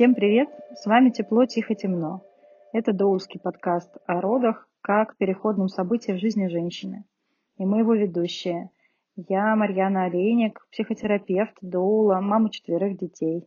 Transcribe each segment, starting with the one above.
Всем привет! С вами «Тепло, тихо, темно». Это доульский подкаст о родах как переходном событии в жизни женщины. И мы его ведущие. Я Марьяна Олейник, психотерапевт, доула, мама четверых детей.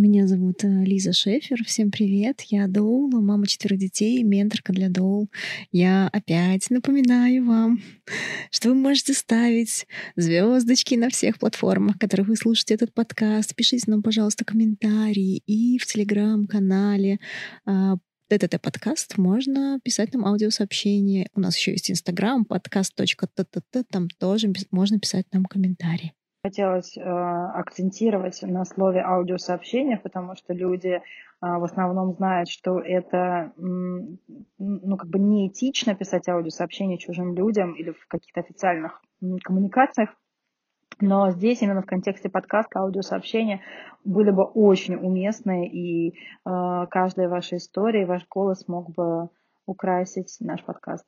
Меня зовут э, Лиза Шефер. Всем привет. Я Доула, мама четверых детей, менторка для Доул. Я опять напоминаю вам, что вы можете ставить звездочки на всех платформах, которых вы слушаете этот подкаст. Пишите нам, пожалуйста, комментарии и в телеграм-канале ТТТ подкаст можно писать нам аудиосообщение. У нас еще есть инстаграм, подкаст.тт, там тоже можно писать нам комментарии. Хотелось э, акцентировать на слове аудиосообщение, потому что люди э, в основном знают, что это ну, как бы неэтично писать аудиосообщение чужим людям или в каких-то официальных коммуникациях. Но здесь именно в контексте подкаста аудиосообщения были бы очень уместны, и э, каждая ваша история, ваш голос мог бы украсить наш подкаст.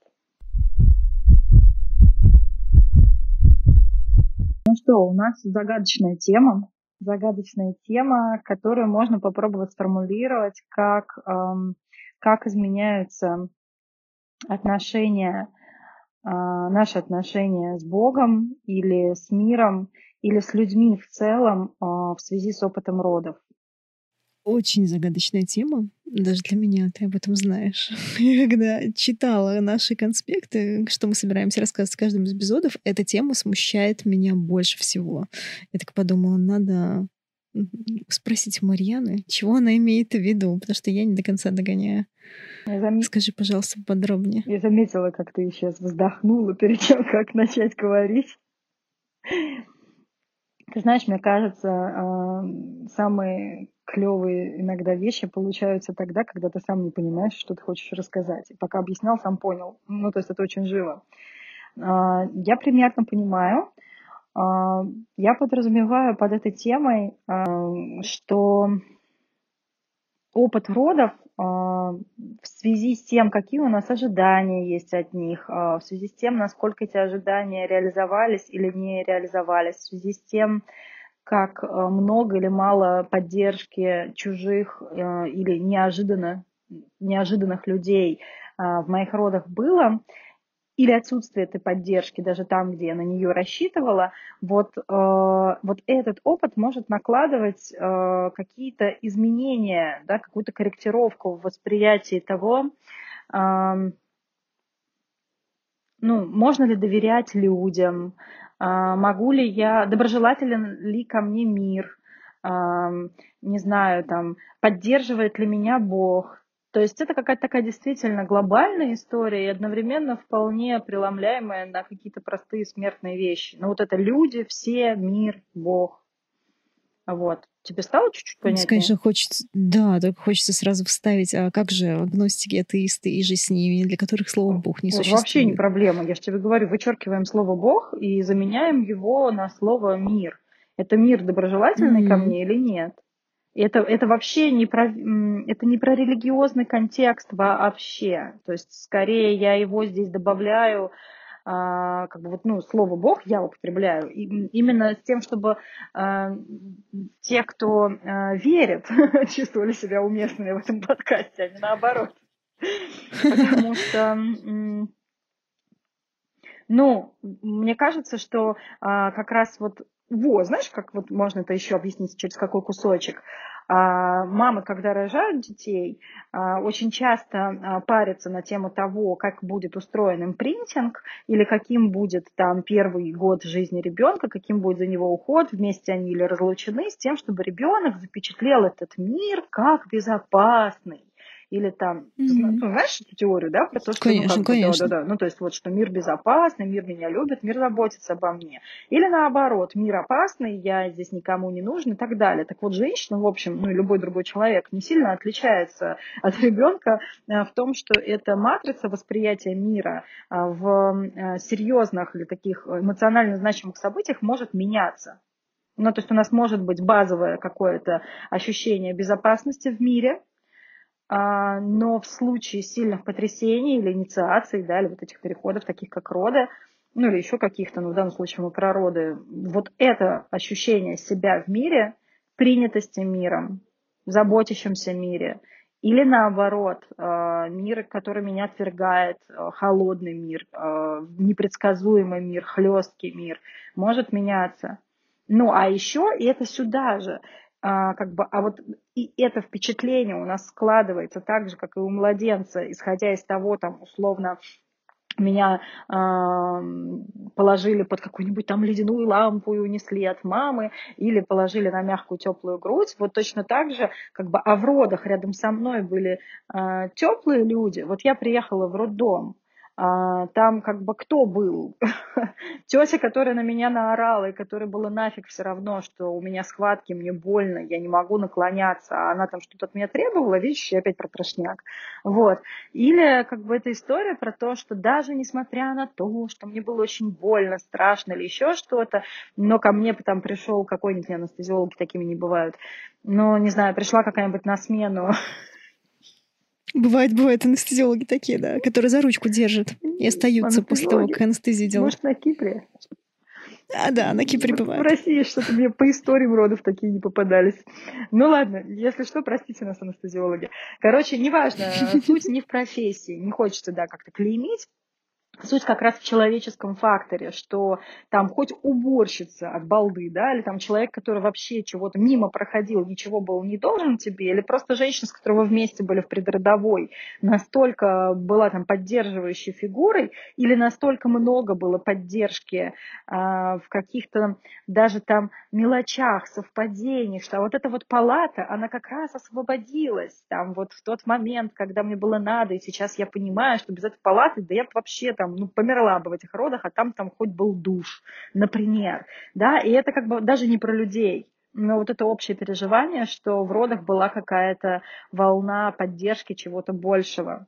Ну что, у нас загадочная тема. Загадочная тема, которую можно попробовать сформулировать, как, эм, как изменяются отношения, э, наши отношения с Богом или с миром, или с людьми в целом э, в связи с опытом родов. Очень загадочная тема, даже для меня, ты об этом знаешь. Я когда читала наши конспекты, что мы собираемся рассказывать в каждом из эпизодов, эта тема смущает меня больше всего. Я так подумала, надо спросить Марьяны, чего она имеет в виду, потому что я не до конца догоняю. Зам... Скажи, пожалуйста, подробнее. Я заметила, как ты сейчас вздохнула перед тем, как начать говорить. Ты знаешь, мне кажется, а, самые клевые иногда вещи получаются тогда, когда ты сам не понимаешь, что ты хочешь рассказать. И пока объяснял, сам понял. Ну, то есть это очень живо. А, я примерно понимаю. А, я подразумеваю под этой темой, что опыт родов в связи с тем, какие у нас ожидания есть от них, в связи с тем, насколько эти ожидания реализовались или не реализовались, в связи с тем, как много или мало поддержки чужих или неожиданно, неожиданных людей в моих родах было, или отсутствие этой поддержки даже там, где я на нее рассчитывала, вот, э, вот этот опыт может накладывать э, какие-то изменения, да, какую-то корректировку в восприятии того, э, ну, можно ли доверять людям, э, могу ли я, доброжелателен ли ко мне мир, э, не знаю, там, поддерживает ли меня Бог, то есть это какая-то такая действительно глобальная история и одновременно вполне преломляемая на какие-то простые смертные вещи. Ну вот это люди, все, мир, Бог. Вот. Тебе стало чуть-чуть понятнее? Конечно, хочется, да, только хочется сразу вставить, а как же агностики, атеисты и же с ними, для которых слово Бог не существует? Вообще не проблема, я же тебе говорю, вычеркиваем слово Бог и заменяем его на слово мир. Это мир доброжелательный mm-hmm. ко мне или нет? Это, это вообще не про, это не про религиозный контекст вообще. То есть, скорее, я его здесь добавляю, а, как бы вот, ну, слово Бог я употребляю, и, именно с тем, чтобы а, те, кто а, верит, чувствовали себя уместными в этом подкасте, а не наоборот. Потому что ну, мне кажется, что а, как раз вот во, знаешь, как вот можно это еще объяснить через какой кусочек? А, мамы, когда рожают детей, а, очень часто а, парятся на тему того, как будет устроен импринтинг или каким будет там первый год жизни ребенка, каким будет за него уход, вместе они или разлучены, с тем, чтобы ребенок запечатлел этот мир как безопасный или там, mm-hmm. ну, знаешь эту теорию, да, про то, что, конечно, ну, конечно. да, да, да, ну, то есть вот, что мир безопасный, мир меня любит, мир заботится обо мне. Или наоборот, мир опасный, я здесь никому не нужен и так далее. Так вот, женщина, в общем, ну, и любой другой человек не сильно отличается от ребенка э, в том, что эта матрица восприятия мира э, в э, серьезных или таких эмоционально значимых событиях может меняться. Ну, то есть у нас может быть базовое какое-то ощущение безопасности в мире, но в случае сильных потрясений или инициаций, да, или вот этих переходов, таких как роды, ну или еще каких-то, но в данном случае мы про роды, вот это ощущение себя в мире, принятости миром, заботящемся мире, или наоборот, э, мир, который меня отвергает, э, холодный мир, э, непредсказуемый мир, хлесткий мир, может меняться. Ну, а еще, и это сюда же, как бы, а вот и это впечатление у нас складывается так же, как и у младенца, исходя из того, там, условно, меня э, положили под какую-нибудь там ледяную лампу и унесли от мамы, или положили на мягкую теплую грудь. Вот точно так же, как бы, а в родах рядом со мной были э, теплые люди. Вот я приехала в роддом, а, там как бы кто был? Тетя, которая на меня наорала, и которой было нафиг все равно, что у меня схватки, мне больно, я не могу наклоняться, а она там что-то от меня требовала, видишь, я опять про трошняк. Вот. Или как бы эта история про то, что даже несмотря на то, что мне было очень больно, страшно или еще что-то, но ко мне потом пришел какой-нибудь анестезиологи такими не бывают, но, не знаю, пришла какая-нибудь на смену Бывает, бывают анестезиологи такие, да, которые за ручку держат и остаются после того, как анестезию делают. Может, на Кипре? А, да, на Кипре бывает. В России что-то мне по историям родов такие не попадались. Ну ладно, если что, простите нас, анестезиологи. Короче, неважно, суть не в профессии, не хочется, да, как-то клеймить, Суть как раз в человеческом факторе, что там хоть уборщица от балды, да, или там человек, который вообще чего-то мимо проходил, ничего был не должен тебе, или просто женщина, с которой вы вместе были в предродовой, настолько была там поддерживающей фигурой, или настолько много было поддержки э, в каких-то даже там мелочах, совпадениях, что вот эта вот палата, она как раз освободилась там вот в тот момент, когда мне было надо, и сейчас я понимаю, что без этой палаты, да я вообще там, ну, померла бы в этих родах, а там там хоть был душ, например, да, и это как бы даже не про людей, но вот это общее переживание, что в родах была какая-то волна поддержки чего-то большего.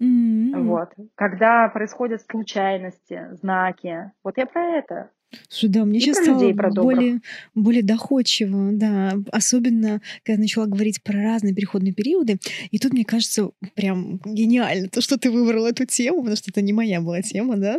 Mm-hmm. Вот. Когда происходят случайности, знаки. Вот я про это. Слушай, да, мне и сейчас стало людей, более, более доходчиво, да, особенно, когда начала говорить про разные переходные периоды, и тут, мне кажется, прям гениально то, что ты выбрала эту тему, потому что это не моя была тема, да,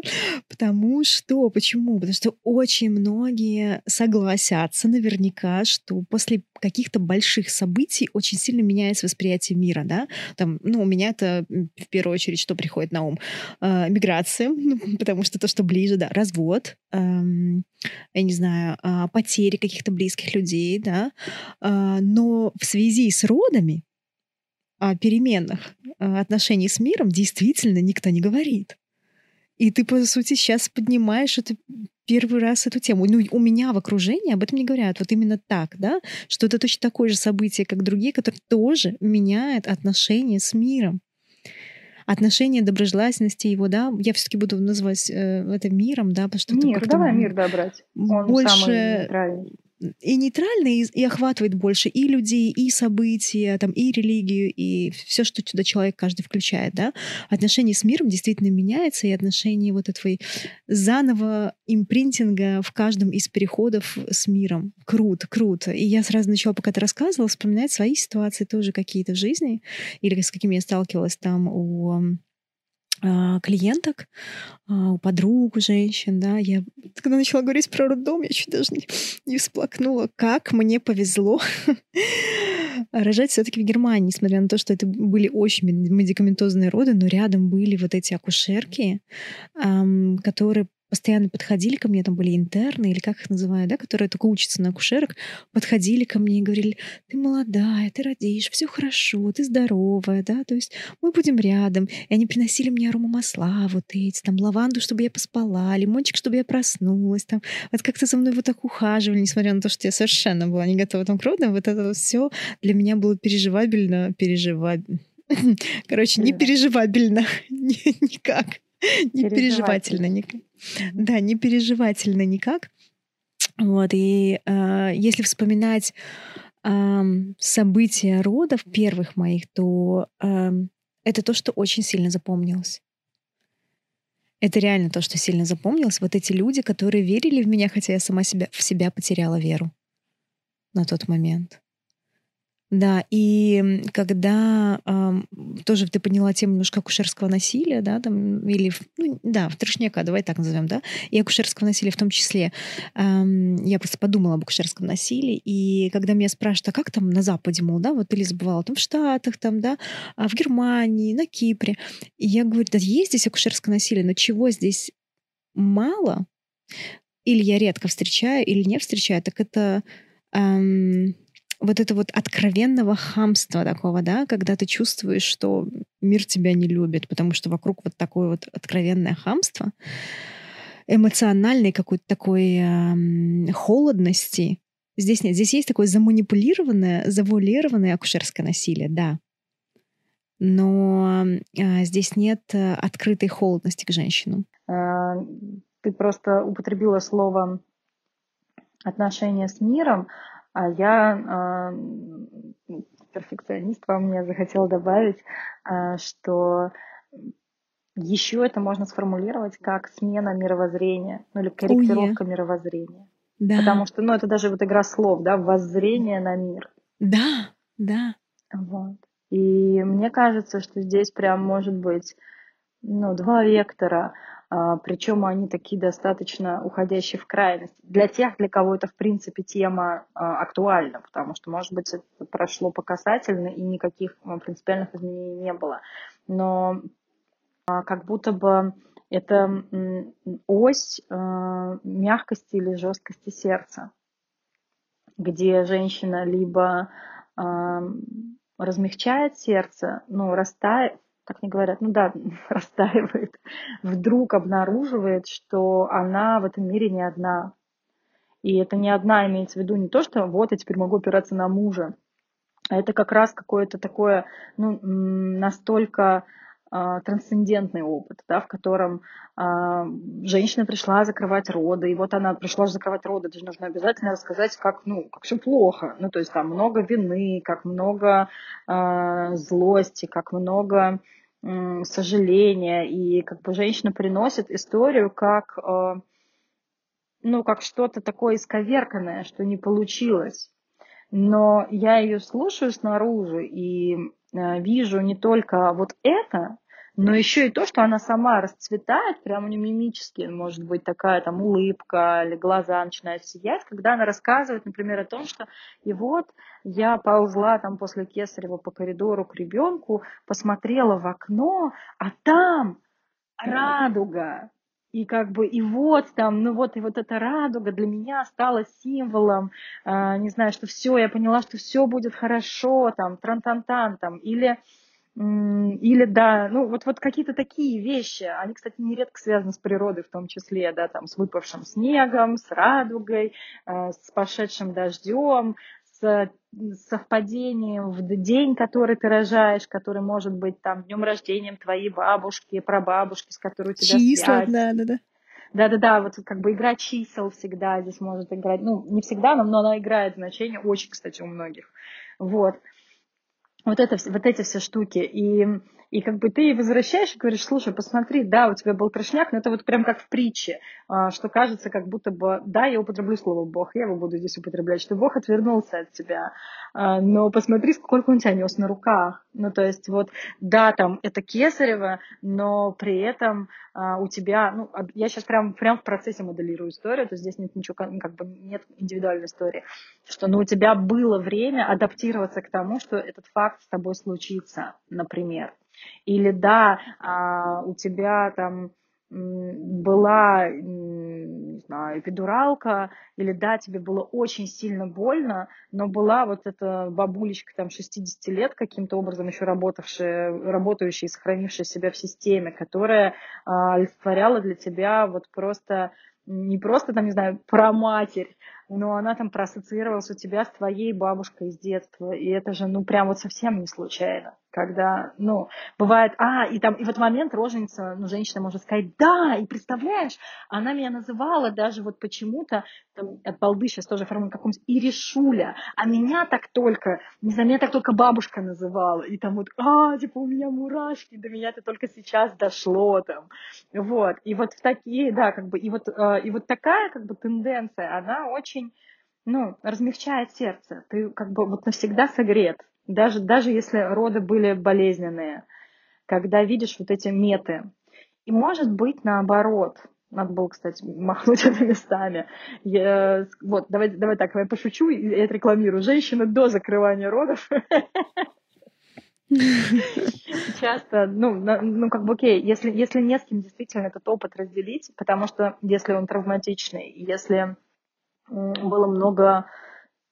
потому что, почему? Потому что очень многие согласятся наверняка, что после каких-то больших событий очень сильно меняется восприятие мира, да, там, ну, у меня это в первую очередь, что приходит на ум? Э, миграция, ну, потому что то, что ближе, да, развод, эм, я не знаю, а, потери каких-то близких людей, да, а, но в связи с родами о переменах а, отношений с миром действительно никто не говорит. И ты, по сути, сейчас поднимаешь это первый раз эту тему. Ну, у меня в окружении об этом не говорят. Вот именно так, да, что это точно такое же событие, как другие, которые тоже меняют отношения с миром отношение доброжелательности его, да, я все-таки буду называть э, это миром, да, потому что мир, давай мир добрать. Он больше и нейтральный, и, охватывает больше и людей, и события, там, и религию, и все, что туда человек каждый включает, да. Отношение с миром действительно меняется, и отношение вот этого заново импринтинга в каждом из переходов с миром. Круто, круто. И я сразу начала, пока ты рассказывала, вспоминать свои ситуации тоже какие-то в жизни, или с какими я сталкивалась там у клиенток, а, у подруг, у женщин, да, я когда начала говорить про роддом, я чуть даже не, не всплакнула, как мне повезло рожать все-таки в Германии, несмотря на то, что это были очень медикаментозные роды, но рядом были вот эти акушерки, которые постоянно подходили ко мне, там были интерны, или как их называют, да, которые только учатся на акушерок, подходили ко мне и говорили, ты молодая, ты родишь, все хорошо, ты здоровая, да, то есть мы будем рядом. И они приносили мне аромамасла вот эти, там, лаванду, чтобы я поспала, лимончик, чтобы я проснулась, там, вот как-то за мной вот так ухаживали, несмотря на то, что я совершенно была не готова там к родам, вот это все для меня было переживабельно, переживабельно. Короче, не переживабельно никак. Не переживательно никак. Да, не переживательно никак. Вот, и э, если вспоминать э, события родов первых моих, то э, это то, что очень сильно запомнилось. Это реально то, что сильно запомнилось. Вот эти люди, которые верили в меня, хотя я сама себя, в себя потеряла веру на тот момент. Да, и когда э, тоже ты подняла тему немножко акушерского насилия, да, там, или, ну, да, трешняка, давай так назовем, да, и акушерского насилия в том числе. Э, я просто подумала об акушерском насилии, и когда меня спрашивают, а как там на Западе, мол, да, вот Элиза бывала там в Штатах, там, да, а в Германии, на Кипре, и я говорю, да, есть здесь акушерское насилие, но чего здесь мало, или я редко встречаю, или не встречаю, так это... Эм, вот это вот откровенного хамства такого, да, когда ты чувствуешь, что мир тебя не любит, потому что вокруг вот такое вот откровенное хамство, эмоциональной какой-то такой э, холодности. Здесь нет. Здесь есть такое заманипулированное, завуалированное акушерское насилие, да. Но э, здесь нет э, открытой холодности к женщинам. А, ты просто употребила слово отношения с миром, а я э, перфекционист во мне захотела добавить, э, что еще это можно сформулировать как смена мировоззрения, ну или корректировка yeah. мировоззрения. Да. Потому что, ну, это даже вот игра слов, да, воззрение на мир. Да, да. Вот. И мне кажется, что здесь прям может быть, ну, два вектора. А, Причем они такие достаточно уходящие в крайность. Для тех, для кого это, в принципе, тема а, актуальна, потому что, может быть, это прошло по касательно и никаких а, принципиальных изменений не было. Но как будто бы это ось мягкости или жесткости сердца, где женщина либо размягчает сердце, ну, растает, как мне говорят, ну да, растаивает, вдруг обнаруживает, что она в этом мире не одна. И это не одна имеется в виду не то, что вот я теперь могу опираться на мужа, а это как раз какое-то такое, ну, настолько трансцендентный опыт, да, в котором э, женщина пришла закрывать роды, и вот она пришла закрывать роды, даже нужно обязательно рассказать, как, ну, как все плохо, ну, то есть там много вины, как много э, злости, как много сожаления, и как бы женщина приносит историю как, э, ну, как что-то такое исковерканное, что не получилось. Но я ее слушаю снаружи и э, вижу не только вот это, но еще и то, что она сама расцветает, прямо не мимически, может быть такая там улыбка или глаза начинают сиять, когда она рассказывает, например, о том, что и вот я ползла там после Кесарева по коридору к ребенку, посмотрела в окно, а там радуга. И как бы, и вот там, ну вот, и вот эта радуга для меня стала символом, э, не знаю, что все, я поняла, что все будет хорошо, там, тран-тан-тан, там, или или да, ну вот, вот какие-то такие вещи, они, кстати, нередко связаны с природой в том числе, да, там с выпавшим снегом, с радугой, э, с пошедшим дождем, с совпадением в день, который ты рожаешь, который может быть там днем рождения твоей бабушки, прабабушки, с которой у тебя Числа, связь. да, да, да. Да-да-да, вот как бы игра чисел всегда здесь может играть. Ну, не всегда, но, но она играет значение очень, кстати, у многих. Вот вот, это, вот эти все штуки. И, и как бы ты возвращаешь и говоришь, слушай, посмотри, да, у тебя был трешняк, но это вот прям как в притче, а, что кажется, как будто бы, да, я употреблю слово Бог, я его буду здесь употреблять, что Бог отвернулся от тебя, а, но посмотри, сколько он тебя нес на руках. Ну, то есть вот, да, там, это кесарево, но при этом а, у тебя, ну, я сейчас прям, прям в процессе моделирую историю, то есть здесь нет ничего, как бы нет индивидуальной истории, что, ну, у тебя было время адаптироваться к тому, что этот факт с тобой случится, например. Или да, а, у тебя там была, не знаю, эпидуралка, или да, тебе было очень сильно больно, но была вот эта бабулечка там 60 лет каким-то образом еще работавшая, работающая и сохранившая себя в системе, которая а, олицетворяла для тебя вот просто не просто там, не знаю, про матерь, но она там проассоциировалась у тебя с твоей бабушкой из детства. И это же, ну, прям вот совсем не случайно. Когда, ну, бывает, а, и там, и в этот момент роженица, ну, женщина может сказать, да, и представляешь, она меня называла даже вот почему-то, там, от балды сейчас тоже формулу каком-нибудь, Иришуля, а меня так только, не знаю, меня так только бабушка называла, и там вот, а, типа, у меня мурашки, до меня это только сейчас дошло, там, вот, и вот в такие, да, как бы, и вот, э, и вот такая, как бы, тенденция, она очень очень ну, размягчает сердце. Ты как бы вот навсегда согрет. Даже, даже если роды были болезненные. Когда видишь вот эти меты. И может быть наоборот. Надо было, кстати, махнуть это местами. Я, вот, давай, давай так, я пошучу и отрекламирую. Женщины до закрывания родов часто, ну, ну, как бы окей, если, если не с кем действительно этот опыт разделить, потому что если он травматичный, если было много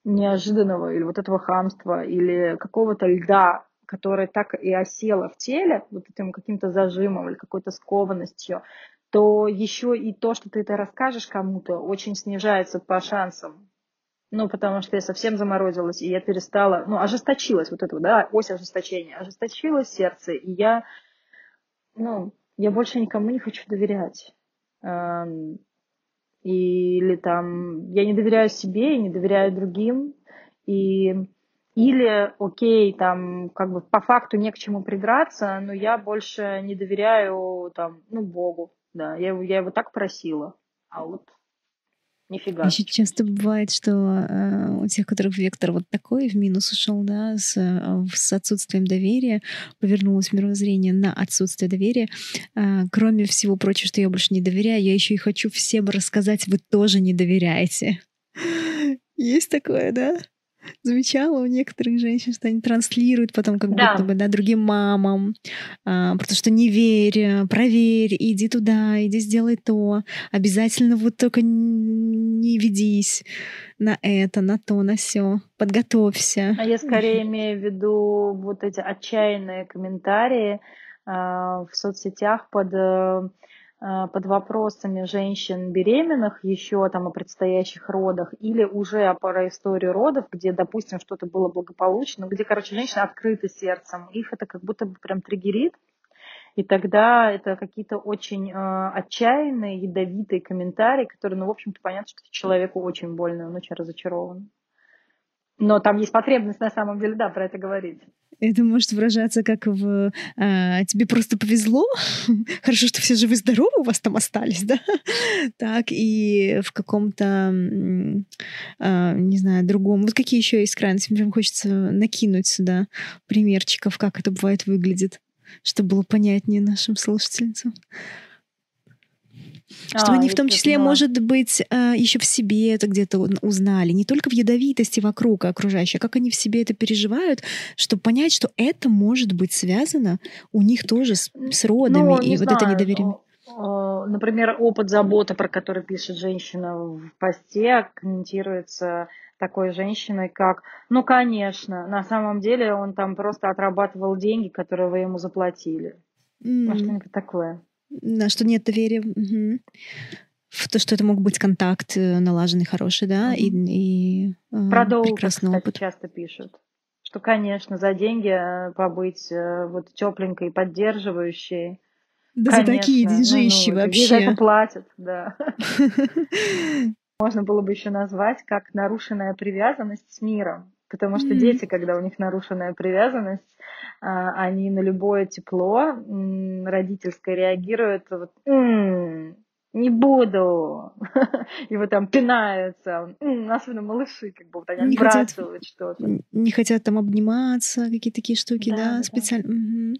неожиданного или вот этого хамства, или какого-то льда, которое так и осело в теле, вот этим каким-то зажимом или какой-то скованностью, то еще и то, что ты это расскажешь кому-то, очень снижается по шансам. Ну, потому что я совсем заморозилась, и я перестала, ну, ожесточилась, вот это, да, ось ожесточения, ожесточилось сердце, и я, ну, я больше никому не хочу доверять. Или там, я не доверяю себе, я не доверяю другим, и или, окей, там, как бы по факту не к чему придраться, но я больше не доверяю, там, ну, Богу, да, я, я его так просила, а вот Нифига. Еще часто бывает, что э, у тех, у которых вектор вот такой в минус ушел, да, с, э, с отсутствием доверия, повернулось мировоззрение на отсутствие доверия. Э, кроме всего прочего, что я больше не доверяю, я еще и хочу всем рассказать, вы тоже не доверяете. Есть такое, да? Замечала у некоторых женщин, что они транслируют потом как да. будто бы да, другим мамам, а, потому что не верь, проверь, иди туда, иди сделай то, обязательно вот только не ведись на это, на то, на все, подготовься. А я скорее имею в виду вот эти отчаянные комментарии а, в соцсетях под э, Э, под вопросами женщин беременных еще там о предстоящих родах или уже про историю родов, где, допустим, что-то было благополучно, где, короче, женщины открыты сердцем, их это как будто бы прям триггерит, и тогда это какие-то очень э, отчаянные, ядовитые комментарии, которые, ну, в общем-то, понятно, что человеку очень больно, он очень разочарован. Но там есть потребность на самом деле, да, про это говорить. Это может выражаться как в а, «тебе просто повезло», «хорошо, что все живы-здоровы у вас там остались», да? Так, и в каком-то, а, не знаю, другом. Вот какие еще есть крайности? Мне прям хочется накинуть сюда примерчиков, как это бывает выглядит, чтобы было понятнее нашим слушательницам. Что а, они в том числе, поняла. может быть, э, еще в себе это где-то узнали, не только в ядовитости вокруг окружающей, а как они в себе это переживают, чтобы понять, что это может быть связано у них тоже с, с родами ну, и вот знаю. это недоверие. Например, опыт заботы, про который пишет женщина в посте, комментируется такой женщиной, как, ну, конечно, на самом деле он там просто отрабатывал деньги, которые вы ему заплатили. Mm. Ну, что-нибудь такое. Да, что нет доверия. Угу. В то, что это мог быть контакт э, налаженный, хороший, да, угу. и, и э, Про прекрасный кстати, опыт. часто пишут. Что, конечно, за деньги э, побыть вот тепленькой и поддерживающей. Да конечно, за такие деньжищи ну, ну, вообще. За это платят, да. Можно было бы еще назвать как нарушенная привязанность с миром. Потому что дети, когда у них нарушенная привязанность, а, они на любое тепло родительское реагируют вот, не буду. И вот там пинаются. Особенно малыши, как бы вот они не отбрасывают что-то. Не хотят там обниматься, какие-то такие штуки, да, да, да специально. Угу.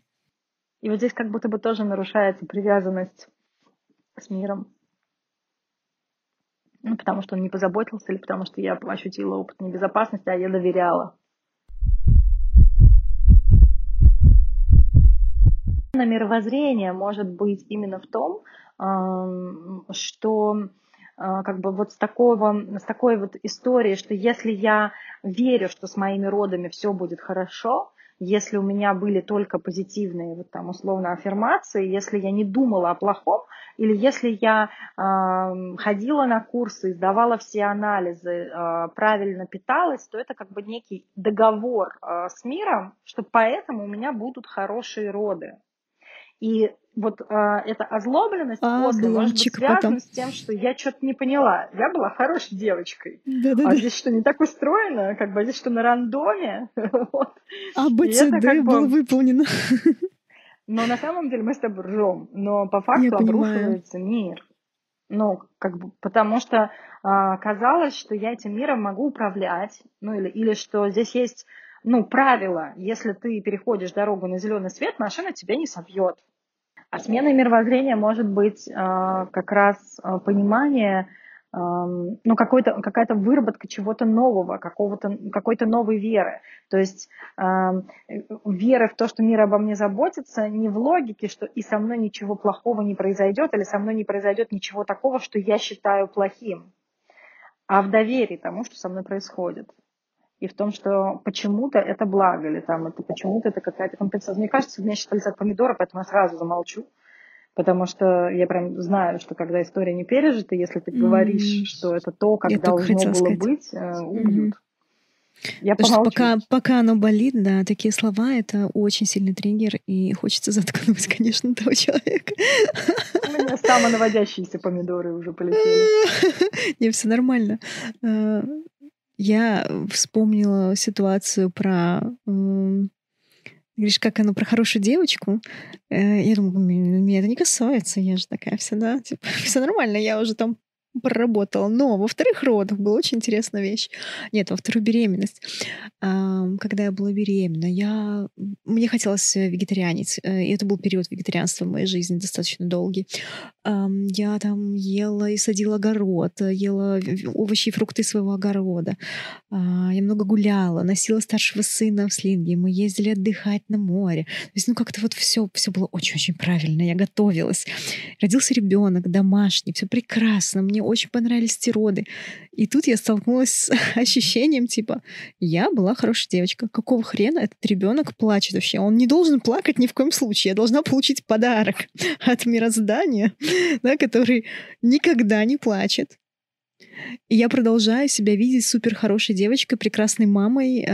И вот здесь как будто бы тоже нарушается привязанность с миром. Ну, потому что он не позаботился, или потому что я ощутила опыт небезопасности, а я доверяла. Мировоззрение может быть именно в том, что а, как бы вот с, такого, с такой вот истории, что если я верю, что с моими родами все будет хорошо, если у меня были только позитивные, вот там условно, аффирмации, если я не думала о плохом, или если я э, ходила на курсы, сдавала все анализы, э, правильно питалась, то это как бы некий договор э, с миром, что поэтому у меня будут хорошие роды. И вот э, эта озлобленность а, после может быть связана потом. с тем, что я что-то не поняла. Я была хорошей девочкой. Да, да, а да. здесь что, не так устроено? Как бы здесь что, на рандоме? вот. А БЦД как было бы... выполнено. Но на самом деле мы с тобой ржем. Но по факту обрушивается мир. Ну, как бы, потому что а, казалось, что я этим миром могу управлять, ну или, или что здесь есть ну, правило, если ты переходишь дорогу на зеленый свет, машина тебя не собьет. А смена мировоззрения может быть э, как раз э, понимание, э, ну, какой-то, какая-то выработка чего-то нового, какого-то, какой-то новой веры. То есть э, веры в то, что мир обо мне заботится, не в логике, что и со мной ничего плохого не произойдет, или со мной не произойдет ничего такого, что я считаю плохим, а в доверии тому, что со мной происходит и в том, что почему-то это благо, или там это почему-то это какая-то компенсация. Мне кажется, меня сейчас летят помидоры, поэтому я сразу замолчу. Потому что я прям знаю, что когда история не пережита, если ты говоришь, mm-hmm. что это то, как я должно было сказать. быть, э, убьют. Mm-hmm. Я Потому что пока, пока оно болит, да, такие слова — это очень сильный триггер, и хочется заткнуть, конечно, того человека. У меня самонаводящиеся помидоры уже полетели. Не, все нормально. Я вспомнила ситуацию про... Говоришь, как оно про хорошую девочку. Э, я думаю, меня это не касается, я же такая вся, да, типа, все нормально, я уже там проработала. Но во вторых родах была очень интересная вещь. Нет, во вторую беременность. Когда я была беременна, я... мне хотелось э, вегетарианить. Э, и это был период вегетарианства в моей жизни достаточно долгий. Я там ела и садила огород, ела овощи и фрукты своего огорода. А, я много гуляла, носила старшего сына в слинге. Мы ездили отдыхать на море. То есть, ну, как-то вот все, все было очень-очень правильно. Я готовилась. Родился ребенок домашний, все прекрасно. Мне очень понравились те роды. И тут я столкнулась с ощущением, типа, я была хорошая девочка. Какого хрена этот ребенок плачет вообще? Он не должен плакать ни в коем случае. Я должна получить подарок от мироздания, да, который никогда не плачет. И я продолжаю себя видеть супер хорошей девочкой, прекрасной мамой.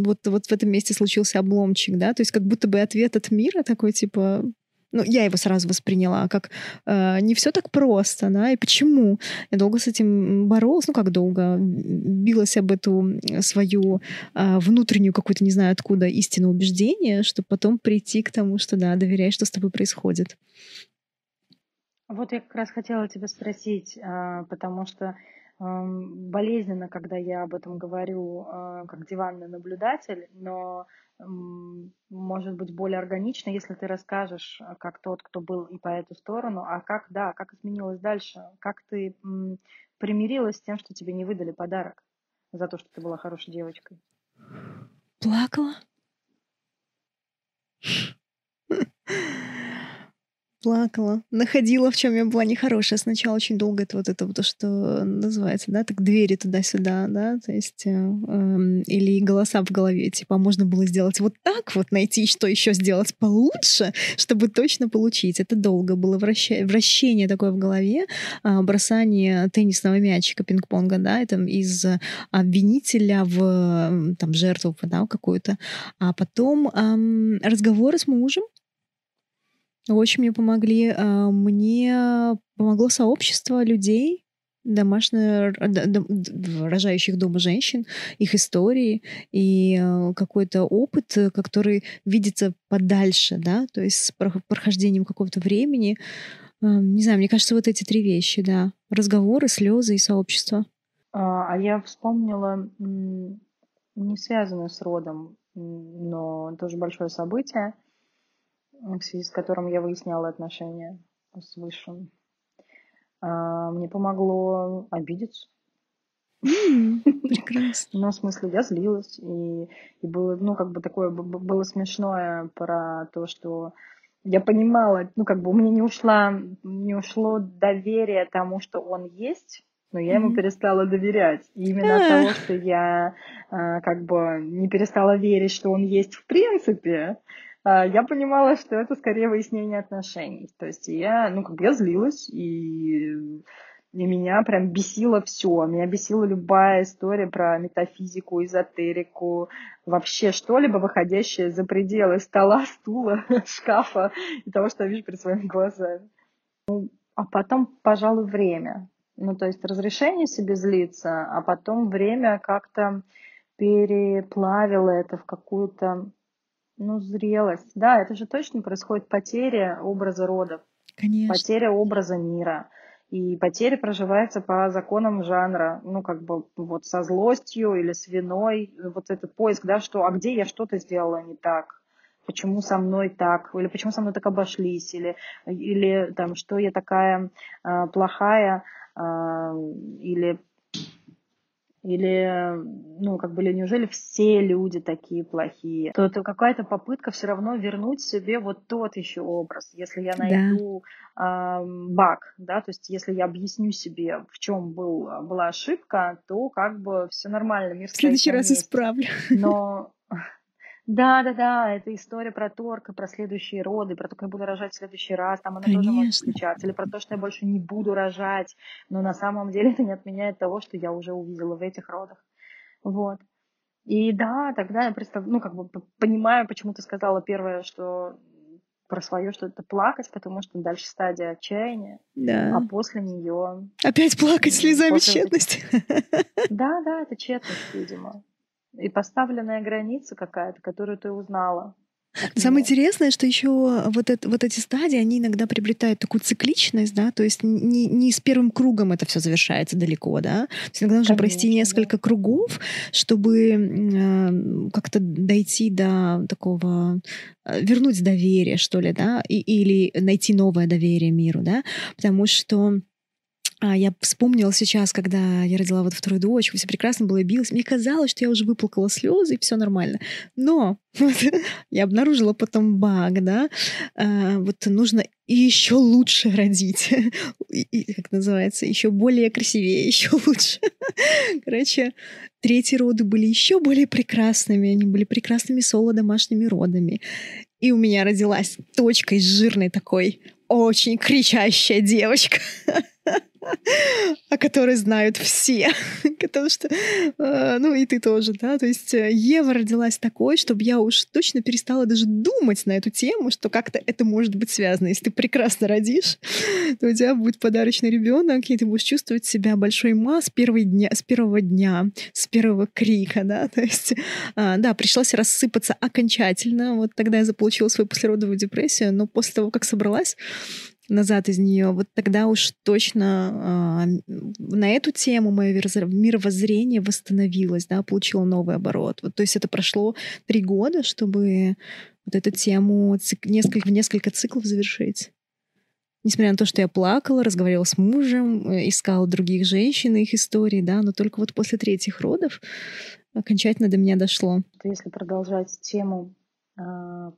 Вот, вот в этом месте случился обломчик, да, то есть как будто бы ответ от мира такой, типа, ну, я его сразу восприняла как э, не все так просто, да, и почему? Я долго с этим боролась, ну, как долго, билась об эту свою э, внутреннюю какую-то, не знаю откуда, истину убеждение, чтобы потом прийти к тому, что, да, доверяй, что с тобой происходит. Вот я как раз хотела тебя спросить, э, потому что эм, болезненно, когда я об этом говорю э, как диванный наблюдатель, но может быть более органично, если ты расскажешь, э, как тот, кто был и по эту сторону, а как, да, как изменилось дальше, как ты примирилась с тем, что тебе не выдали подарок за то, что ты была хорошей девочкой. Плакала? плакала, находила, в чем я была нехорошая. Сначала очень долго это вот это вот то, что называется, да, так двери туда-сюда, да, то есть э, э, или голоса в голове, типа, «А можно было сделать вот так, вот найти, что еще сделать получше, чтобы точно получить. Это долго было вращение, вращение такое в голове, э, бросание теннисного мячика, пинг-понга, да, это из обвинителя в там жертву, да, какую-то, а потом э, разговоры с мужем, очень мне помогли. А, мне помогло сообщество людей, домашних, рожающих дома женщин, их истории и а, какой-то опыт, который видится подальше, да, то есть с прохождением какого-то времени. А, не знаю, мне кажется, вот эти три вещи, да. Разговоры, слезы и сообщество. А я вспомнила не связанное с родом, но тоже большое событие в связи с которым я выясняла отношения с Высшим. А, мне помогло обидеться. Прекрасно. Ну, в смысле, я злилась. И, и было, ну, как бы такое было смешное про то, что я понимала, ну, как бы у меня не, ушла, не ушло доверие тому, что он есть, но я ему перестала доверять. И именно от того, что я а, как бы не перестала верить, что он есть в принципе, я понимала, что это скорее выяснение отношений. То есть я, ну, как бы я злилась, и, и меня прям бесило все. Меня бесила любая история про метафизику, эзотерику, вообще что-либо выходящее за пределы стола, стула, шкафа и того, что я вижу перед своими глазами. Ну, а потом, пожалуй, время. Ну, то есть разрешение себе злиться, а потом время как-то переплавило это в какую-то ну, зрелость. Да, это же точно происходит потеря образа родов. Конечно. Потеря образа мира. И потеря проживается по законам жанра, ну, как бы вот со злостью или с виной, вот этот поиск, да, что, а где я что-то сделала не так, почему со мной так, или почему со мной так обошлись, или, или там, что я такая э, плохая, э, или или, ну, как бы, или неужели все люди такие плохие? То это какая-то попытка все равно вернуть себе вот тот еще образ. Если я найду да. э, баг, да, то есть если я объясню себе, в чем был, была ошибка, то как бы все нормально. Мир в следующий раз месте. исправлю. Но да, да, да, это история про торг, про следующие роды, про то, как я буду рожать в следующий раз, там она Конечно. тоже может включаться, или про то, что я больше не буду рожать, но на самом деле это не отменяет того, что я уже увидела в этих родах. Вот. И да, тогда я представ... ну, как бы понимаю, почему ты сказала первое, что про свое, что это плакать, потому что дальше стадия отчаяния, да. а после нее... Опять плакать слезами после... тщетности. Да, да, это тщетность, видимо и поставленная граница какая-то, которую ты узнала. Самое интересное, что еще вот, это, вот эти стадии, они иногда приобретают такую цикличность, да, то есть не, не с первым кругом это все завершается далеко, да. То есть иногда нужно Конечно, пройти несколько да. кругов, чтобы э, как-то дойти до такого, э, вернуть доверие, что ли, да, и, или найти новое доверие миру, да, потому что а я вспомнила сейчас, когда я родила вот вторую дочку, все прекрасно было, билось. Мне казалось, что я уже выплакала слезы, и все нормально. Но я обнаружила потом баг, да, а, вот нужно еще лучше родить. Как называется, еще более красивее, еще лучше. Короче, третьи роды были еще более прекрасными. Они были прекрасными соло-домашними родами. И у меня родилась точкой жирной такой очень кричащая девочка. О которой знают все. Потому что, э, ну и ты тоже, да, то есть э, Ева родилась такой, чтобы я уж точно перестала даже думать на эту тему, что как-то это может быть связано. Если ты прекрасно родишь, то у тебя будет подарочный ребенок, и ты будешь чувствовать себя большой ма с, первого дня, с первого дня, с первого крика, да, то есть, а, да, пришлось рассыпаться окончательно. Вот тогда я заполучила свою послеродовую депрессию, но после того, как собралась, назад из нее, вот тогда уж точно э, на эту тему мое мировоззрение восстановилось, да, получило новый оборот. Вот, то есть это прошло три года, чтобы вот эту тему цик, несколько, в несколько циклов завершить. Несмотря на то, что я плакала, разговаривала с мужем, э, искала других женщин, их истории, да, но только вот после третьих родов окончательно до меня дошло. Если продолжать тему а,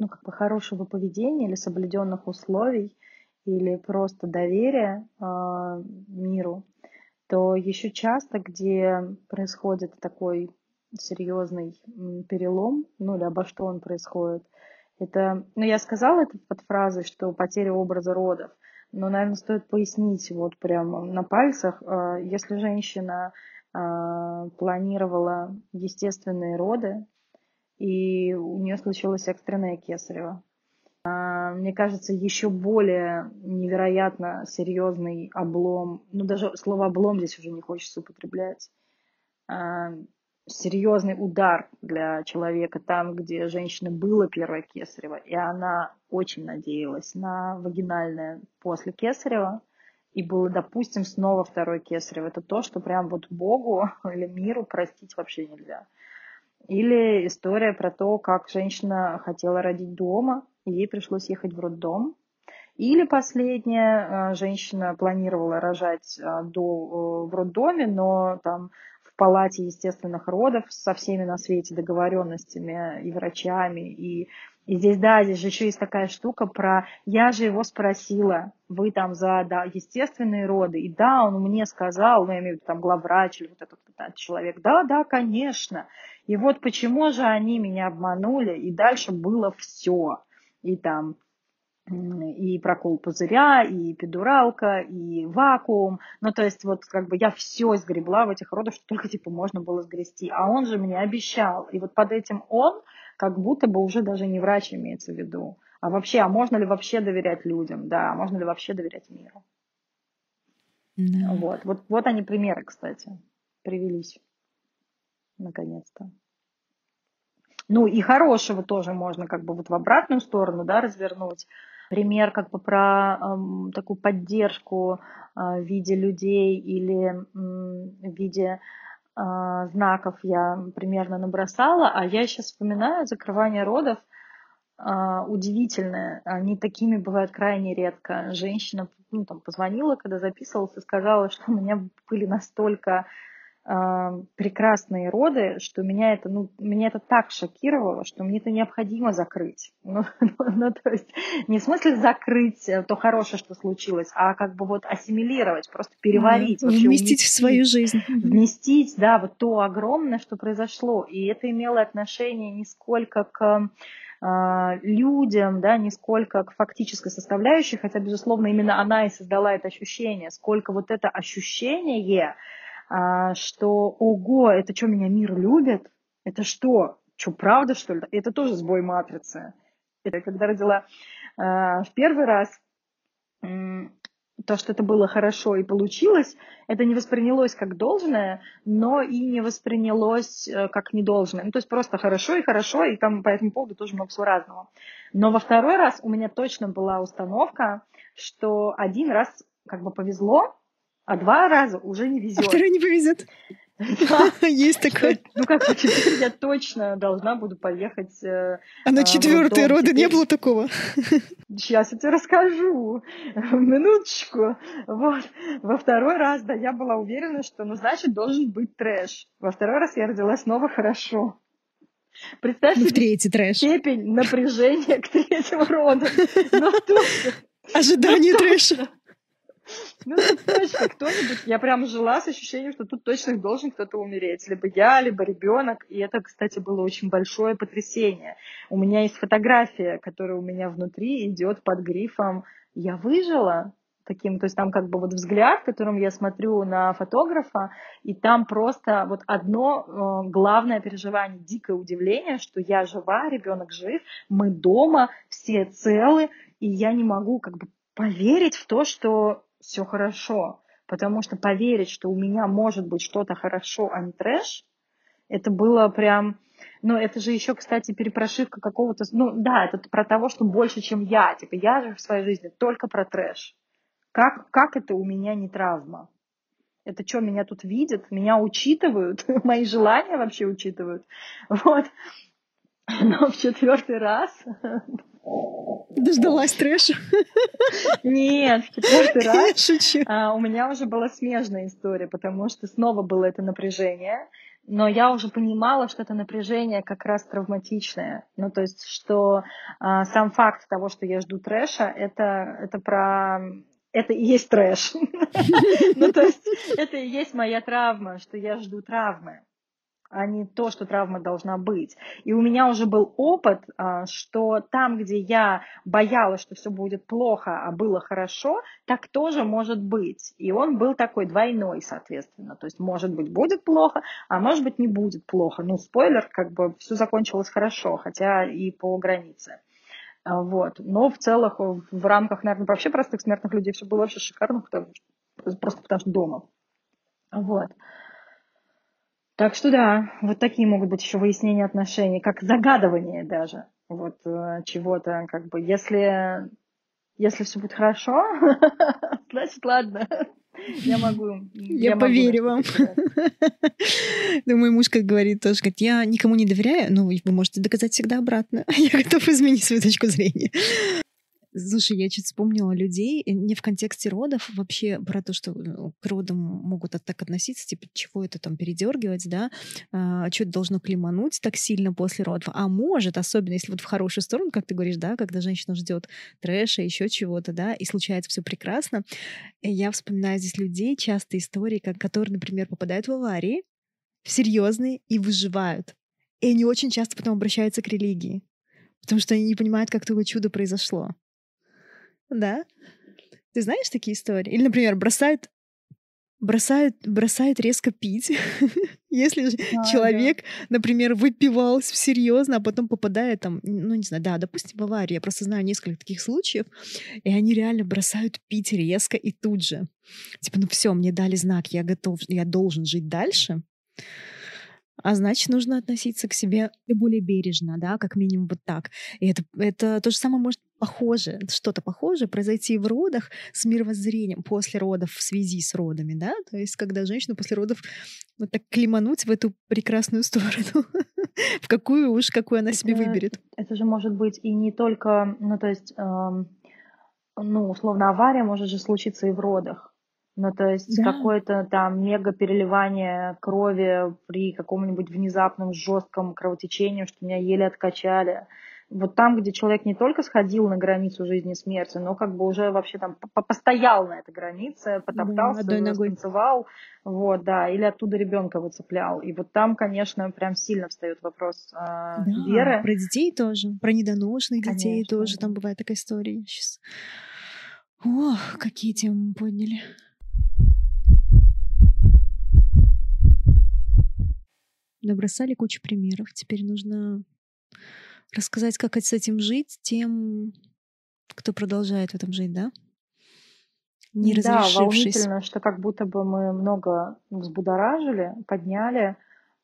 ну, как бы хорошего поведения или соблюденных условий, или просто доверия э, миру, то еще часто, где происходит такой серьезный перелом, ну или обо что он происходит, это, ну я сказала это под фразой, что потеря образа родов, но, наверное, стоит пояснить вот прямо на пальцах, э, если женщина э, планировала естественные роды, и у нее случилось экстренное кесарево. А, мне кажется, еще более невероятно серьезный облом, ну даже слово облом здесь уже не хочется употреблять, а, серьезный удар для человека там, где женщина было первое кесарево, и она очень надеялась на вагинальное после кесарева, и было, допустим, снова второе кесарево. Это то, что прям вот Богу или миру простить вообще нельзя. Или история про то, как женщина хотела родить дома, и ей пришлось ехать в роддом. Или последняя, э, женщина планировала рожать э, до, э, в роддоме, но там в палате естественных родов со всеми на свете договоренностями и врачами, и и здесь, да, здесь же еще есть такая штука про «я же его спросила, вы там за да, естественные роды». И да, он мне сказал, ну, я имею в виду там главврач или вот этот, этот человек, да, да, конечно. И вот почему же они меня обманули, и дальше было все. И там и прокол пузыря, и педуралка, и вакуум. Ну, то есть, вот как бы я все сгребла в этих родах, что только типа можно было сгрести. А он же мне обещал. И вот под этим он как будто бы уже даже не врач имеется в виду. А вообще, а можно ли вообще доверять людям? Да, а можно ли вообще доверять миру? Да. Вот, вот, вот они примеры, кстати, привелись. Наконец-то. Ну и хорошего тоже можно как бы вот в обратную сторону, да, развернуть. пример как бы про э, такую поддержку э, в виде людей или э, в виде знаков я примерно набросала, а я сейчас вспоминаю закрывание родов э, удивительное. Они такими бывают крайне редко. Женщина ну, там, позвонила, когда записывалась, и сказала, что у меня были настолько прекрасные роды, что меня это, ну, меня это так шокировало, что мне это необходимо закрыть. Ну, ну, ну, то есть не в смысле закрыть то хорошее, что случилось, а как бы вот ассимилировать, просто переварить. Mm, вообще, вместить в свою жизнь. Вместить, да, вот то огромное, что произошло. И это имело отношение не сколько к а, людям, да, не сколько к фактической составляющей, хотя, безусловно, именно она и создала это ощущение, сколько вот это ощущение, а, что ого, это что, меня мир любит? Это что? Что, правда, что ли? Это тоже сбой матрицы. Это когда родила а, в первый раз, то, что это было хорошо и получилось, это не воспринялось как должное, но и не воспринялось э, как недолжное. Ну, то есть просто хорошо и хорошо, и там по этому поводу тоже много всего разного. Но во второй раз у меня точно была установка, что один раз как бы повезло, а два раза уже не везет. А второй не повезет. Есть такое. Ну как, теперь я точно должна буду поехать. Э, а на четвертые роды не было такого? Сейчас я тебе расскажу. Минуточку. Вот. Во второй раз, да, я была уверена, что, ну, значит, должен быть трэш. Во второй раз я родилась снова хорошо. Представь ну, себе третий трэш. степень напряжения к третьему роду. Ожидание трэша. Ну, тут точно кто-нибудь, я прям жила с ощущением, что тут точно должен кто-то умереть. Либо я, либо ребенок. И это, кстати, было очень большое потрясение. У меня есть фотография, которая у меня внутри идет под грифом «Я выжила», таким, то есть там как бы вот взгляд, которым я смотрю на фотографа, и там просто вот одно э, главное переживание, дикое удивление, что я жива, ребенок жив, мы дома, все целы, и я не могу как бы поверить в то, что все хорошо. Потому что поверить, что у меня может быть что-то хорошо, а не трэш, это было прям... Ну, это же еще, кстати, перепрошивка какого-то... Ну, да, это про того, что больше, чем я. Типа, я же в своей жизни только про трэш. Как, как это у меня не травма? Это что, меня тут видят? Меня учитывают? Мои желания вообще учитывают? Вот. Но в четвертый раз Дождалась трэша? Нет, в четвертый раз шучу. А, у меня уже была смежная история, потому что снова было это напряжение, но я уже понимала, что это напряжение как раз травматичное. Ну, то есть, что а, сам факт того, что я жду трэша, это, это про это и есть трэш. Ну, то есть, это и есть моя травма, что я жду травмы а не то, что травма должна быть. И у меня уже был опыт, а, что там, где я боялась, что все будет плохо, а было хорошо, так тоже может быть. И он был такой двойной, соответственно. То есть, может быть, будет плохо, а может быть, не будет плохо. Ну, спойлер, как бы все закончилось хорошо, хотя и по границе. А, вот. Но в целых, в рамках, наверное, вообще простых смертных людей все было вообще шикарно, потому что, просто потому что дома. Вот. Так что да, вот такие могут быть еще выяснения отношений, как загадывание даже вот э, чего-то, как бы, если, если все будет хорошо, значит, ладно, я могу. Я, я поверю вам. Да, мой муж, как говорит, тоже говорит, я никому не доверяю, но вы можете доказать всегда обратно. Я готов изменить свою точку зрения. Слушай, я чуть вспомнила людей, э, не в контексте родов, вообще про то, что ну, к родам могут так относиться, типа, чего это там передергивать, да, а, что это должно климануть так сильно после родов. А может, особенно если вот в хорошую сторону, как ты говоришь, да, когда женщина ждет трэша, еще чего-то, да, и случается все прекрасно. Я вспоминаю здесь людей, часто истории, как, которые, например, попадают в аварии, серьезные и выживают. И они очень часто потом обращаются к религии, потому что они не понимают, как такое чудо произошло. Да? Ты знаешь такие истории? Или, например, бросают бросают, бросают резко пить. Если а, человек, да. например, выпивался серьезно, а потом попадает там, ну не знаю, да, допустим, в аварию. Я просто знаю несколько таких случаев, и они реально бросают пить резко и тут же. Типа, ну все, мне дали знак, я готов, я должен жить дальше. А значит, нужно относиться к себе более бережно, да, как минимум вот так. И это, это то же самое может похоже, что-то похожее произойти в родах с мировоззрением после родов в связи с родами, да, то есть когда женщину после родов вот так климануть в эту прекрасную сторону, в какую уж, какую она себе выберет. Это же может быть и не только, ну то есть, эм, ну условно авария может же случиться и в родах. Ну, то есть да. какое-то там мега переливание крови при каком-нибудь внезапном жестком кровотечении, что меня еле откачали. Вот там, где человек не только сходил на границу жизни и смерти, но как бы уже вообще там постоял на этой границе, потоптался, да, станцевал, вот, да, или оттуда ребенка выцеплял. И вот там, конечно, прям сильно встает вопрос э, да, веры. Про детей тоже, про недоношенных детей конечно, тоже, да. там бывает такая история сейчас. Ох, какие темы подняли. Набросали кучу примеров. Теперь нужно рассказать, как с этим жить тем, кто продолжает в этом жить, да? Не да, волнительно, что как будто бы мы много взбудоражили, подняли,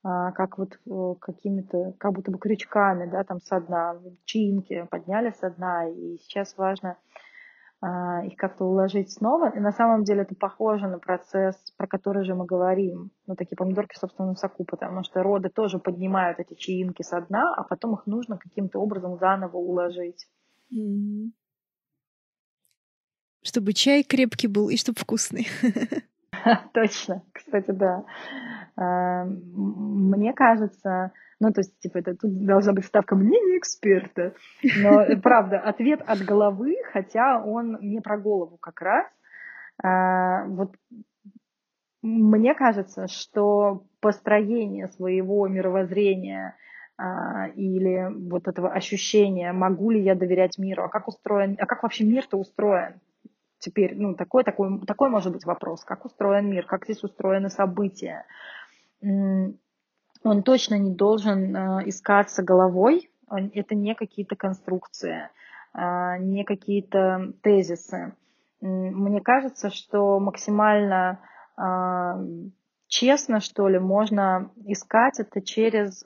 а, как вот э, какими-то, как будто бы крючками, да, там со дна, чинки подняли со дна, и сейчас важно их как-то уложить снова. И на самом деле это похоже на процесс, про который же мы говорим. Ну, такие помидорки в собственном соку, потому что роды тоже поднимают эти чаинки со дна, а потом их нужно каким-то образом заново уложить. Mm-hmm. Чтобы чай крепкий был и чтобы вкусный. Точно, кстати, да. А, мне кажется, ну, то есть, типа, это тут должна быть ставка мнения эксперта. Но, правда, ответ от головы, хотя он не про голову как раз. А, вот мне кажется, что построение своего мировоззрения или вот этого ощущения, могу ли я доверять миру, а как устроен, а как вообще мир-то устроен? Теперь, ну, такой, такой, такой может быть вопрос, как устроен мир, как здесь устроены события он точно не должен э, искаться головой, это не какие-то конструкции, э, не какие-то тезисы. Мне кажется, что максимально э, честно, что ли, можно искать это через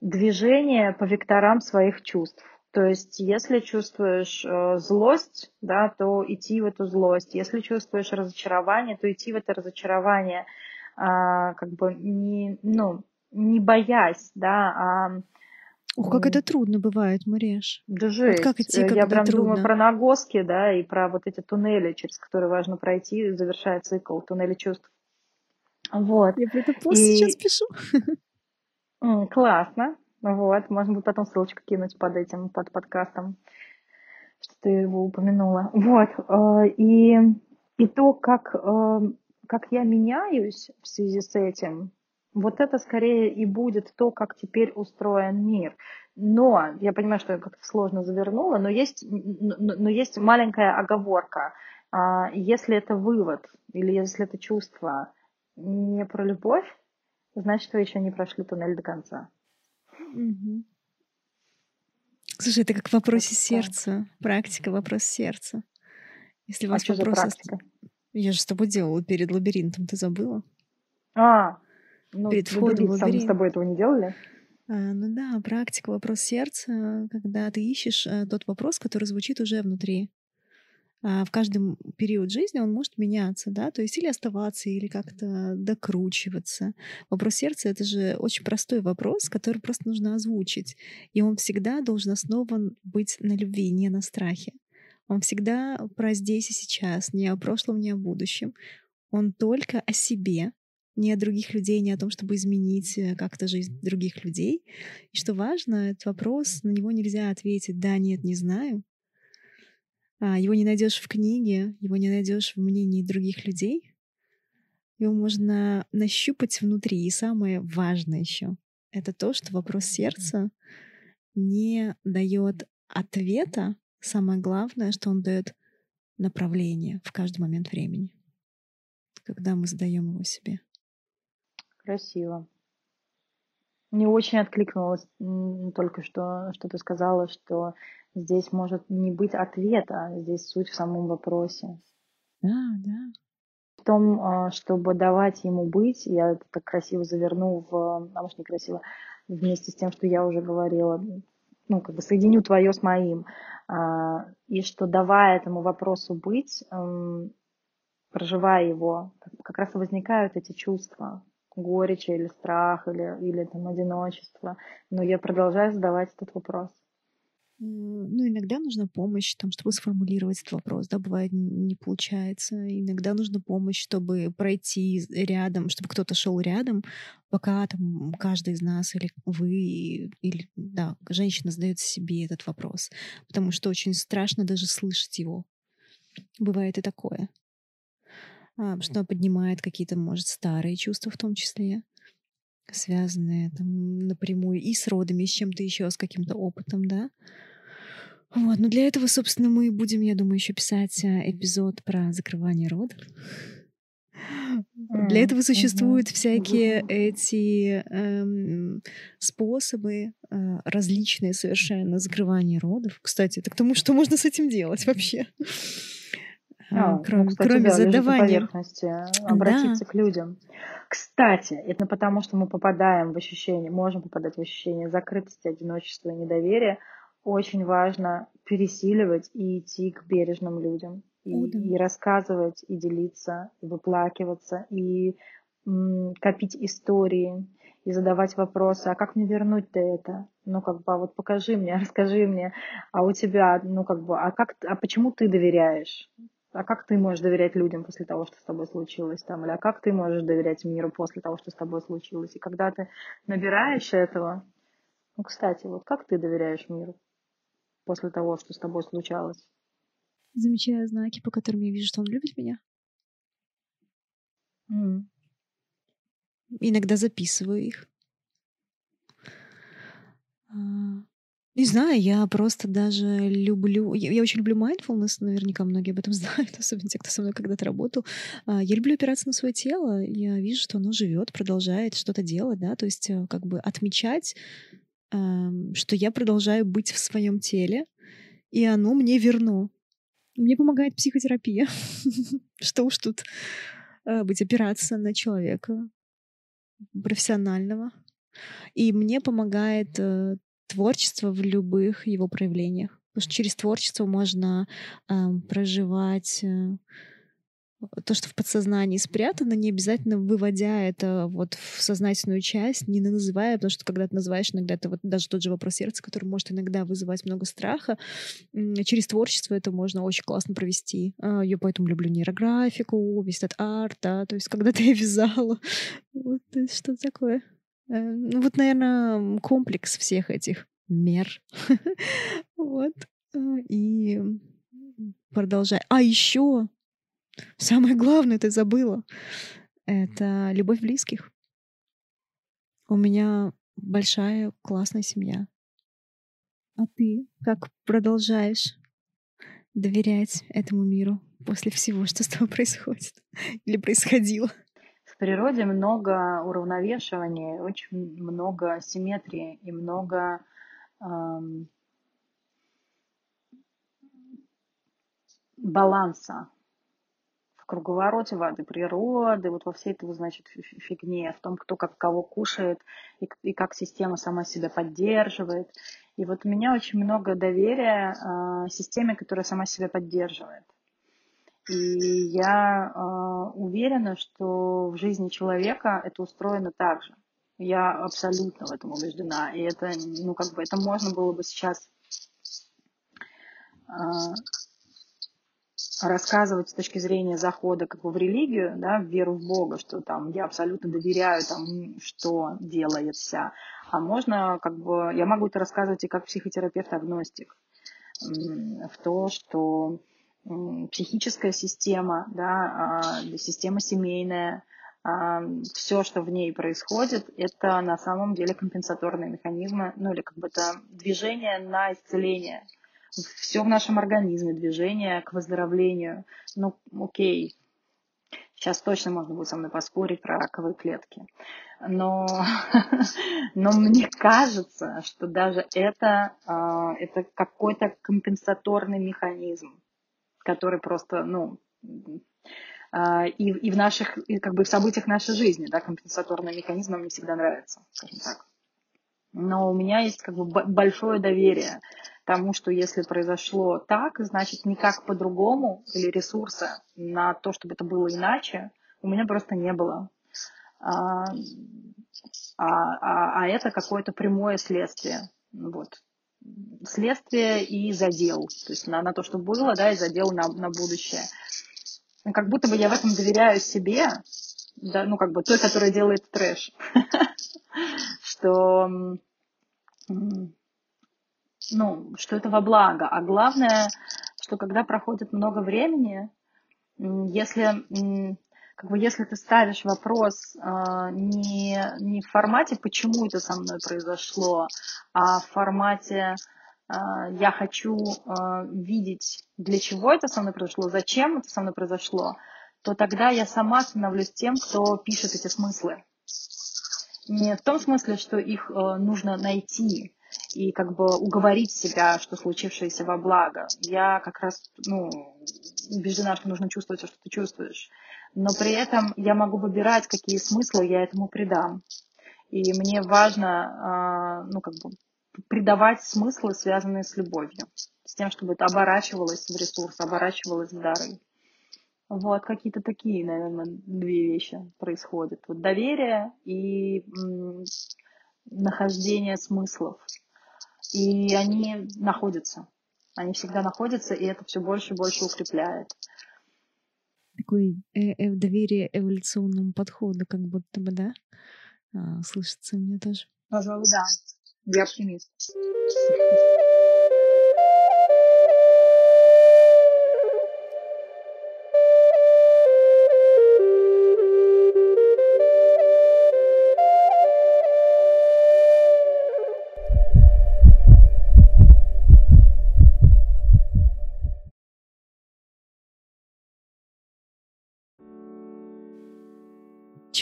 движение по векторам своих чувств. То есть, если чувствуешь злость, да, то идти в эту злость. Если чувствуешь разочарование, то идти в это разочарование а, как бы не, ну, не боясь, да, а Ух, как это трудно бывает, Мареш. Да жесть. Вот как идти, Я прям трудно. думаю про нагоски, да, и про вот эти туннели, через которые важно пройти, завершая цикл туннели чувств. Вот. Я про это пост и... сейчас пишу. Классно. Вот, можно будет потом ссылочку кинуть под этим, под подкастом, что ты его упомянула. Вот. Э, и, и то, как э, как я меняюсь в связи с этим, вот это скорее и будет то, как теперь устроен мир. Но я понимаю, что я как-то сложно завернула, но есть, но, есть маленькая оговорка. А, если это вывод или если это чувство не про любовь, значит, вы еще не прошли туннель до конца. Угу. Слушай, это как в вопросе сердца. Практика, вопрос сердца. Если у а вас а вопрос... практика? Я же с тобой делала перед лабиринтом, ты забыла? А, ну, перед входом в лабиринт. С тобой этого не делали? А, ну да, практика вопрос сердца, когда ты ищешь а, тот вопрос, который звучит уже внутри. А в каждом период жизни он может меняться, да, то есть или оставаться, или как-то докручиваться. Вопрос сердца — это же очень простой вопрос, который просто нужно озвучить. И он всегда должен основан быть на любви, не на страхе. Он всегда про здесь и сейчас, не о прошлом, не о будущем. Он только о себе, не о других людей, не о том, чтобы изменить э, как-то жизнь других людей. И что важно, этот вопрос, на него нельзя ответить «да», «нет», «не знаю». А, его не найдешь в книге, его не найдешь в мнении других людей. Его можно нащупать внутри. И самое важное еще — это то, что вопрос сердца не дает ответа Самое главное, что он дает направление в каждый момент времени, когда мы задаем его себе. Красиво. Мне очень откликнулось только что, что ты сказала, что здесь может не быть ответа, а здесь суть в самом вопросе. Да, да. в том, а, чтобы давать ему быть, я это так красиво заверну в, а может некрасиво, вместе с тем, что я уже говорила, ну, как бы соединю твое с моим, а, и что давая этому вопросу быть, проживая его, как раз и возникают эти чувства, горечи или страх, или, или там одиночество. Но я продолжаю задавать этот вопрос. Ну, иногда нужна помощь, там, чтобы сформулировать этот вопрос, да, бывает не получается. Иногда нужна помощь, чтобы пройти рядом, чтобы кто-то шел рядом, пока там каждый из нас или вы, или, да, женщина задает себе этот вопрос. Потому что очень страшно даже слышать его. Бывает и такое. А, что поднимает какие-то, может, старые чувства в том числе связанные там напрямую и с родами, и с чем-то еще, с каким-то опытом, да. Вот, ну для этого, собственно, мы будем, я думаю, еще писать э, эпизод про закрывание родов. Для этого существуют всякие эти эм, способы э, различные совершенно закрывания родов. Кстати, это к тому, что можно с этим делать вообще. А, ну, кроме, кстати, кроме да, задавания. поверхности, обратиться да. к людям. Кстати, это потому, что мы попадаем в ощущение, можем попадать в ощущение закрытости, одиночества и недоверия, очень важно пересиливать и идти к бережным людям. И, О, да. и рассказывать, и делиться, и выплакиваться, и м, копить истории, и задавать вопросы, а как мне вернуть-то это? Ну, как бы, а вот покажи мне, расскажи мне, а у тебя, ну, как бы, а как, а почему ты доверяешь? А как ты можешь доверять людям после того, что с тобой случилось там? Или а как ты можешь доверять миру после того, что с тобой случилось? И когда ты набираешь этого, ну, кстати, вот как ты доверяешь миру? После того, что с тобой случалось? Замечаю знаки, по которым я вижу, что он любит меня. Mm. Иногда записываю их. А, не знаю, я просто даже люблю... Я, я очень люблю mindfulness, наверняка многие об этом знают, особенно те, кто со мной когда-то работал. А, я люблю опираться на свое тело. Я вижу, что оно живет, продолжает что-то делать, да, то есть э, как бы отмечать что я продолжаю быть в своем теле, и оно мне верно. Мне помогает психотерапия. Что уж тут э, быть, опираться на человека профессионального. И мне помогает э, творчество в любых его проявлениях. Потому что через творчество можно э, проживать э, то, что в подсознании спрятано, не обязательно выводя это вот в сознательную часть, не называя, потому что когда ты называешь иногда это вот даже тот же вопрос сердца, который может иногда вызывать много страха, через творчество это можно очень классно провести. А, я поэтому люблю нейрографику, весь этот арт, да, то есть когда-то я вязала. Вот что такое. Э, ну вот, наверное, комплекс всех этих мер. Вот. А, и продолжай. А еще Самое главное ты забыла. Это любовь близких. У меня большая классная семья. А ты как продолжаешь доверять этому миру после всего, что с тобой происходит или происходило? В природе много уравновешивания, очень много симметрии и много эм, баланса круговороте воды природы, вот во всей этой, значит, фигне, в том, кто как кого кушает и, и как система сама себя поддерживает. И вот у меня очень много доверия э, системе, которая сама себя поддерживает. И я э, уверена, что в жизни человека это устроено так же. Я абсолютно в этом убеждена. И это, ну, как бы, это можно было бы сейчас э, рассказывать с точки зрения захода как бы в религию, да, в веру в Бога, что там я абсолютно доверяю тому, что делается. А можно как бы, я могу это рассказывать и как психотерапевт-агностик, в то, что психическая система, да, а, система семейная, а, все, что в ней происходит, это на самом деле компенсаторные механизмы, ну или как бы это движение на исцеление – все в нашем организме, движение к выздоровлению. Ну, окей, сейчас точно можно будет со мной поспорить про раковые клетки. Но, но мне кажется, что даже это, а, это какой-то компенсаторный механизм, который просто, ну, э, и, и в наших, и как бы в событиях нашей жизни, да, компенсаторные механизмы мне всегда нравятся, скажем так. Но у меня есть как бы большое доверие тому, что если произошло так, значит никак по-другому или ресурса на то, чтобы это было иначе, у меня просто не было. А, а, а, а это какое-то прямое следствие. Вот. Следствие и задел. То есть на, на то, что было, да, и задел на, на будущее. Как будто бы я в этом доверяю себе, да, ну, как бы той, которая делает трэш. Что ну, что это во благо. А главное, что когда проходит много времени, если, как бы, если ты ставишь вопрос э, не, не в формате «почему это со мной произошло», а в формате э, «я хочу э, видеть, для чего это со мной произошло, зачем это со мной произошло», то тогда я сама становлюсь тем, кто пишет эти смыслы. Не в том смысле, что их э, нужно найти, и как бы уговорить себя, что случившееся во благо. Я как раз ну, убеждена, что нужно чувствовать все, что ты чувствуешь. Но при этом я могу выбирать, какие смыслы я этому придам. И мне важно ну, как бы, придавать смыслы, связанные с любовью. С тем, чтобы это оборачивалось в ресурс, оборачивалось в дары. Вот какие-то такие, наверное, две вещи происходят. Вот доверие и м, нахождение смыслов. И они находятся. Они всегда находятся, и это все больше и больше укрепляет. Такое э -э доверие эволюционному подходу, как будто бы, да? А, слышится мне тоже. Пожалуй, да. Я оптимист.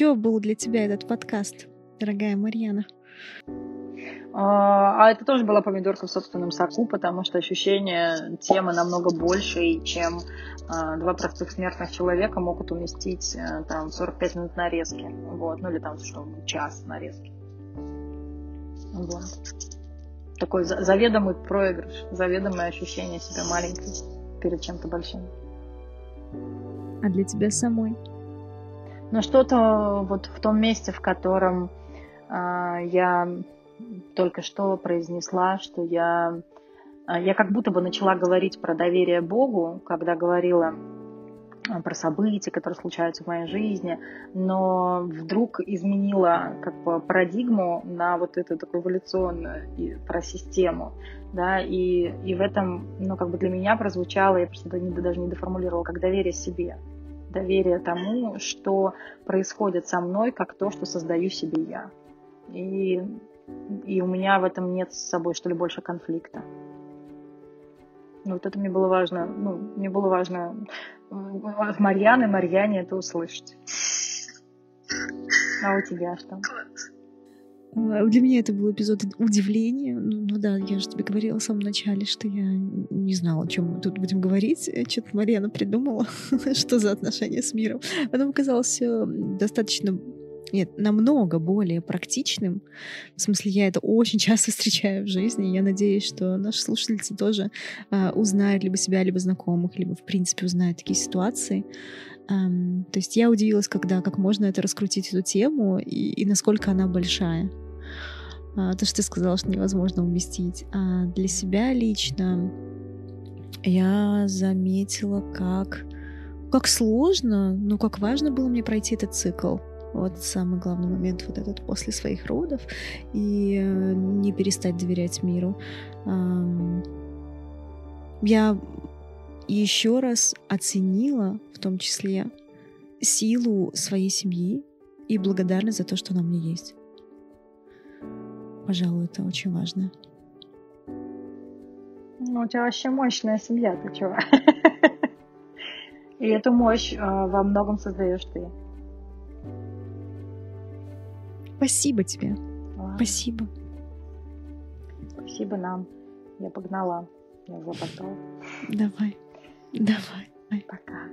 Чего был для тебя этот подкаст, дорогая Марьяна? А, а это тоже была помидорка в собственном соку, потому что ощущение темы намного больше, чем а, два простых смертных человека могут уместить а, там 45 минут нарезки. Вот, ну или там что, час нарезки. Вот. Такой заведомый проигрыш, заведомое ощущение себя маленькой перед чем-то большим. А для тебя самой? Но что-то вот в том месте, в котором э, я только что произнесла, что я, я как будто бы начала говорить про доверие Богу, когда говорила про события, которые случаются в моей жизни, но вдруг изменила как бы парадигму на вот эту такую эволюционную про систему, да, и, и в этом, ну, как бы для меня прозвучало, я просто даже не доформулировала, как доверие себе, доверие тому, что происходит со мной, как то, что создаю себе я. И, и у меня в этом нет с собой, что ли, больше конфликта. Ну, вот это мне было важно, ну, мне было важно от Марьяны, Марьяне это услышать. А у тебя что? А, для меня это был эпизод удивления. Ну, ну да, я же тебе говорила в самом начале, что я не знала, о чем мы тут будем говорить. Э, Что-то Марьяна придумала, что за отношения с миром. Потом оказалось все достаточно нет, намного более практичным. В смысле, я это очень часто встречаю в жизни. Я надеюсь, что наши слушательницы тоже э, узнают либо себя, либо знакомых, либо, в принципе, узнают такие ситуации. Um, то есть я удивилась, когда как можно это раскрутить эту тему и, и насколько она большая. Uh, то, что ты сказала, что невозможно уместить. А для себя лично я заметила, как, как сложно, но как важно было мне пройти этот цикл. Вот самый главный момент вот этот после своих родов и э, не перестать доверять миру. Я еще раз оценила, в том числе, силу своей семьи и благодарна за то, что она мне есть. Пожалуй, это очень важно. Ну, у тебя вообще мощная семья, ты чего? И эту мощь э, во многом создаешь ты. Спасибо тебе. Ладно. Спасибо. Спасибо нам. Я погнала. Я запотал. Давай. Давай. Пока.